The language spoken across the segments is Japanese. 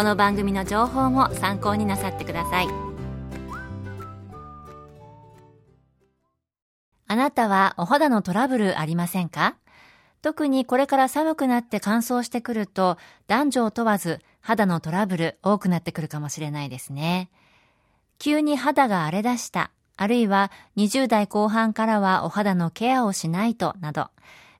この番組の情報も参考になさってください。あなたはお肌のトラブルありませんか？特にこれから寒くなって乾燥してくると男女を問わず肌のトラブル多くなってくるかもしれないですね。急に肌が荒れ出した、あるいは20代後半からはお肌のケアをしないとなど、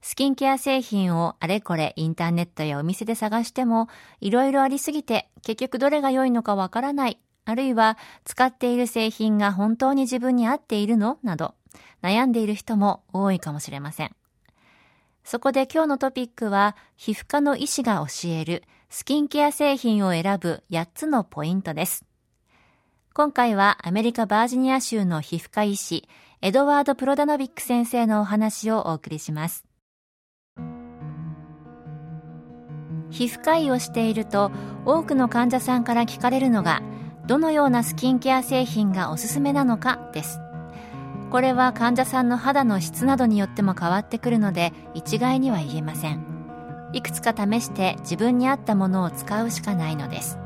スキンケア製品をあれこれインターネットやお店で探してもいろいろありすぎて結局どれが良いのかわからない、あるいは使っている製品が本当に自分に合っているの？など悩んでいる人も多いかもしれません。そこで今日のトピックは皮膚科の医師が教えるスキンケア製品を選ぶ8つのポイントです。今回はアメリカバージニア州の皮膚科医師エドワード・プロダノビック先生のお話をお送りします。皮膚科医をしていると多くの患者さんから聞かれるのがどのようなスキンケア製品がおすすめなのかです。これは患者さんの肌の質などによっても変わってくるので一概には言えません。いくつか試して自分に合ったものを使うしかないのです。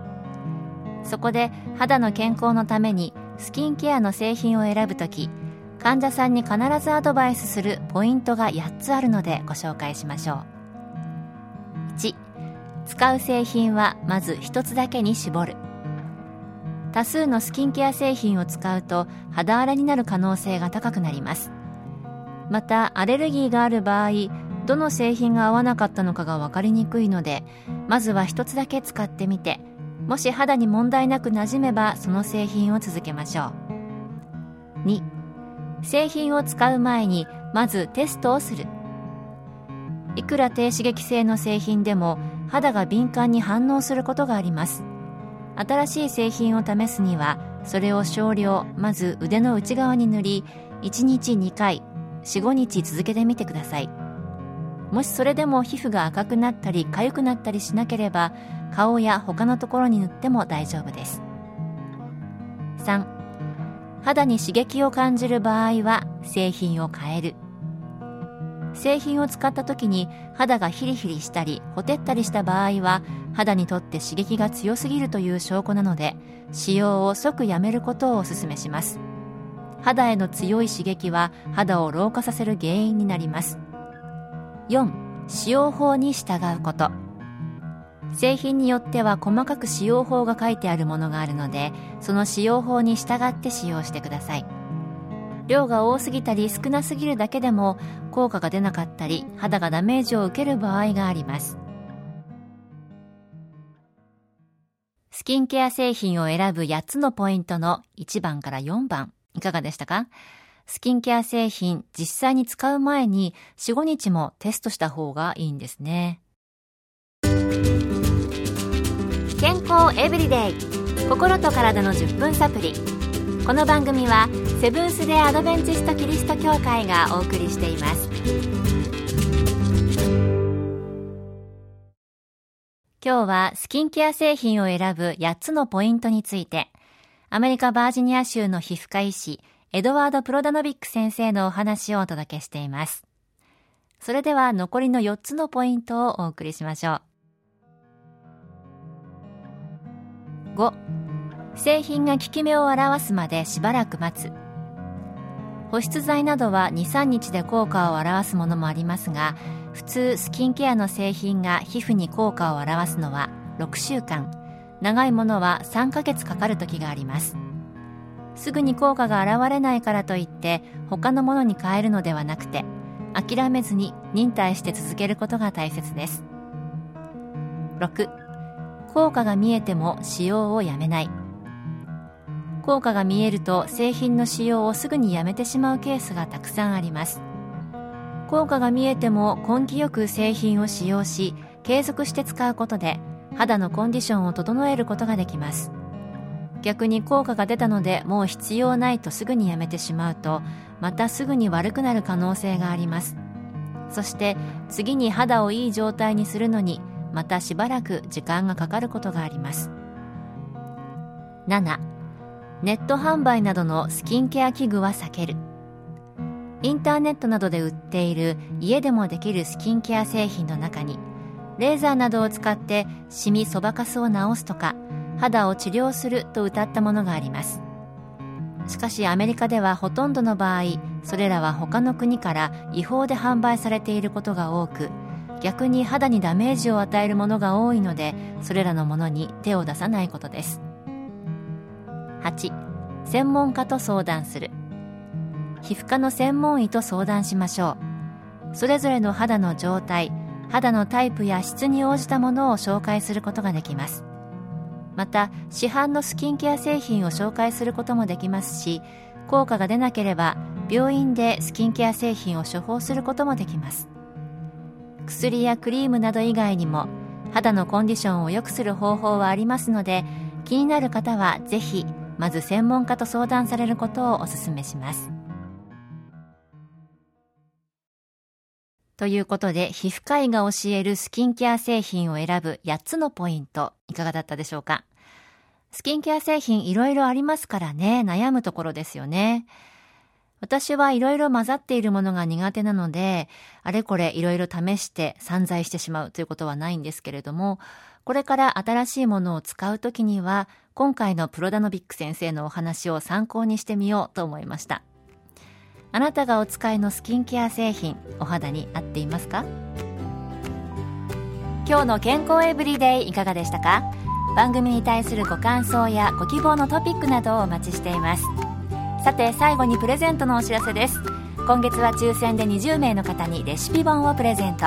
そこで肌の健康のためにスキンケアの製品を選ぶとき患者さんに必ずアドバイスするポイントが8つあるのでご紹介しましょう。使う製品はまず1つだけに絞る。多数のスキンケア製品を使うと肌荒れになる可能性が高くなります。またアレルギーがある場合どの製品が合わなかったのかが分かりにくいのでまずは一つだけ使ってみてもし肌に問題なく馴染めばその製品を続けましょう。2製品を使う前にまずテストをする。いくら低刺激性の製品でも肌が敏感に反応することがあります。新しい製品を試すにはそれを少量まず腕の内側に塗り1日2回45日続けてみてください。もしそれでも皮膚が赤くなったり痒くなったりしなければ顔や他のところに塗っても大丈夫です。3肌に刺激を感じる場合は製品を変える。製品を使った時に肌がヒリヒリしたりほてったりした場合は肌にとって刺激が強すぎるという証拠なので使用を即やめることをお勧めします。肌への強い刺激は肌を老化させる原因になります。4使用法に従うこと。製品によっては細かく使用法が書いてあるものがあるのでその使用法に従って使用してください。量が多すぎたり少なすぎるだけでも効果が出なかったり肌がダメージを受ける場合があります。スキンケア製品を選ぶ8つのポイントの1番から4番いかがでしたか？スキンケア製品実際に使う前に4、5日もテストした方がいいんですね。健康エブリデイ。心と体の10分サプリ。この番組はセブンス・デ・アドベンチスト・キリスト教会がお送りしています。今日はスキンケア製品を選ぶ8つのポイントについてアメリカバージニア州の皮膚科医師エドワード・プロダノビック先生のお話をお届けしています。それでは残りの4つのポイントをお送りしましょう。5製品が効き目を表すまでしばらく待つ。保湿剤などは23日で効果を表すものもありますが普通スキンケアの製品が皮膚に効果を表すのは6週間。長いものは3ヶ月かかる時があります。すぐに効果が現れないからといって他のものに変えるのではなくて諦めずに忍耐して続けることが大切です。6効果が見えても使用をやめない。効果が見えると製品の使用をすぐにやめてしまうケースがたくさんあります。効果が見えても根気よく製品を使用し継続して使うことで肌のコンディションを整えることができます。逆に効果が出たのでもう必要ないとすぐにやめてしまうとまたすぐに悪くなる可能性があります。そして次に肌をいい状態にするのにまたしばらく時間がかかることがあります。7ネット販売などのスキンケア器具は避ける。インターネットなどで売っている家でもできるスキンケア製品の中にレーザーなどを使ってシミそばかすを治すとか肌を治療すると謳ったものがあります。しかしアメリカではほとんどの場合それらは他の国から違法で販売されていることが多く逆に肌にダメージを与えるものが多いのでそれらのものに手を出さないことです。8専門家と相談する。皮膚科の専門医と相談しましょう。それぞれの肌の状態肌のタイプや質に応じたものを紹介することができます。また市販のスキンケア製品を紹介することもできますし効果が出なければ病院でスキンケア製品を処方することもできます。薬やクリームなど以外にも肌のコンディションを良くする方法はありますので気になる方はぜひまず専門家と相談されることをお勧めします。ということで皮膚科医が教えるスキンケア製品を選ぶ8つのポイントいかがだったでしょうか？スキンケア製品いろいろありますからね悩むところですよね。私はいろいろ混ざっているものが苦手なので、あれこれいろいろ試して散財してしまうということはないんですけれども、これから新しいものを使うときには、今回のプロダノビック先生のお話を参考にしてみようと思いました。あなたがお使いのスキンケア製品、お肌に合っていますか？今日の健康エブリデイいかがでしたか？番組に対するご感想やご希望のトピックなどをお待ちしています。さて最後にプレゼントのお知らせです今月は抽選で20名の方にレシピ本をプレゼント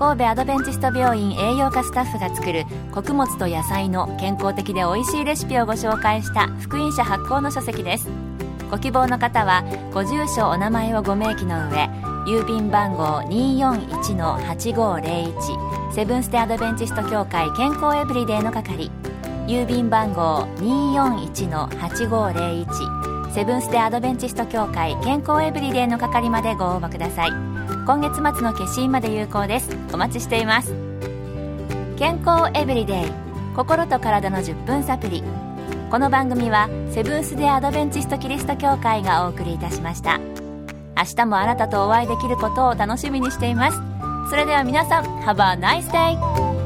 神戸アドベンチスト病院栄養科スタッフが作る穀物と野菜の健康的で美味しいレシピをご紹介した福音社発行の書籍です。ご希望の方はご住所お名前をご明記の上郵便番号241-8501セブンス・テ・アドベンチスト協会健康エブリデイの係郵便番号241-8501セブンス・デ・アドベンチスト協会健康エブリデイの係までご応募ください。今月末の消印まで有効です。お待ちしています。健康エブリデイ。心と体の10分サプリこの番組はセブンス・デ・アドベンチスト・キリスト教会がお送りいたしました。明日もあなたとお会いできることを楽しみにしています。それでは皆さん Have a nice day!